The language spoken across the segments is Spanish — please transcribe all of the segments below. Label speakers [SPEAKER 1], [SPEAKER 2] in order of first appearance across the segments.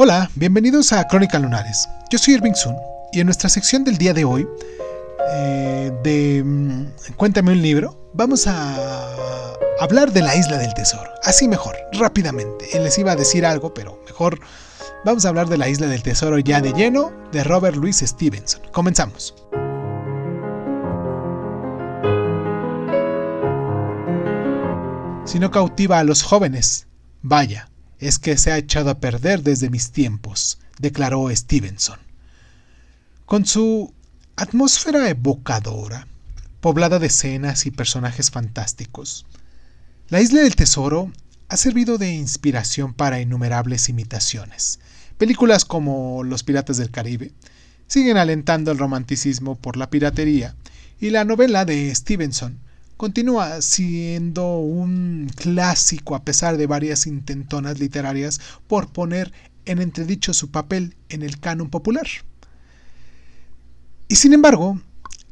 [SPEAKER 1] Hola, bienvenidos a Crónica Lunares. Yo soy Irving Sun y en nuestra sección del día de hoy eh, de mm, Cuéntame un libro, vamos a hablar de la isla del tesoro. Así mejor, rápidamente. Él les iba a decir algo, pero mejor vamos a hablar de la isla del tesoro ya de lleno de Robert Louis Stevenson. Comenzamos. Si no cautiva a los jóvenes, vaya, es que se ha echado a perder desde mis tiempos, declaró Stevenson. Con su atmósfera evocadora, poblada de escenas y personajes fantásticos, la isla del tesoro ha servido de inspiración para innumerables imitaciones. Películas como Los Piratas del Caribe siguen alentando el romanticismo por la piratería y la novela de Stevenson continúa siendo un clásico a pesar de varias intentonas literarias por poner en entredicho su papel en el canon popular. Y sin embargo,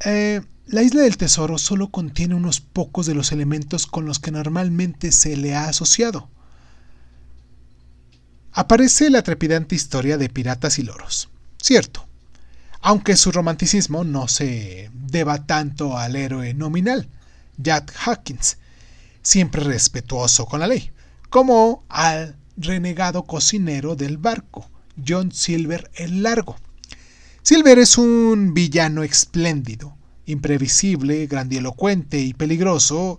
[SPEAKER 1] eh, la isla del tesoro solo contiene unos pocos de los elementos con los que normalmente se le ha asociado. Aparece la trepidante historia de piratas y loros, cierto, aunque su romanticismo no se deba tanto al héroe nominal, Jack Hawkins, siempre respetuoso con la ley, como al renegado cocinero del barco, John Silver el Largo. Silver es un villano espléndido, imprevisible, grandilocuente y peligroso,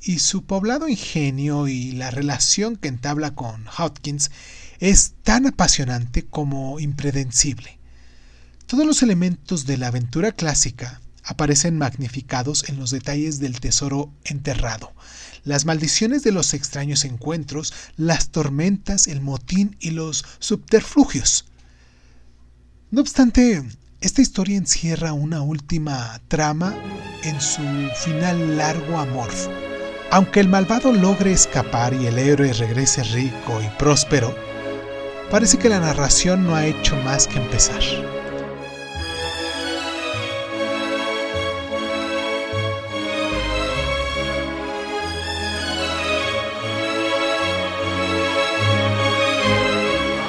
[SPEAKER 1] y su poblado ingenio y la relación que entabla con Hawkins es tan apasionante como impredecible. Todos los elementos de la aventura clásica aparecen magnificados en los detalles del tesoro enterrado, las maldiciones de los extraños encuentros, las tormentas, el motín y los subterfugios. No obstante, esta historia encierra una última trama en su final largo amorfo. Aunque el malvado logre escapar y el héroe regrese rico y próspero, parece que la narración no ha hecho más que empezar.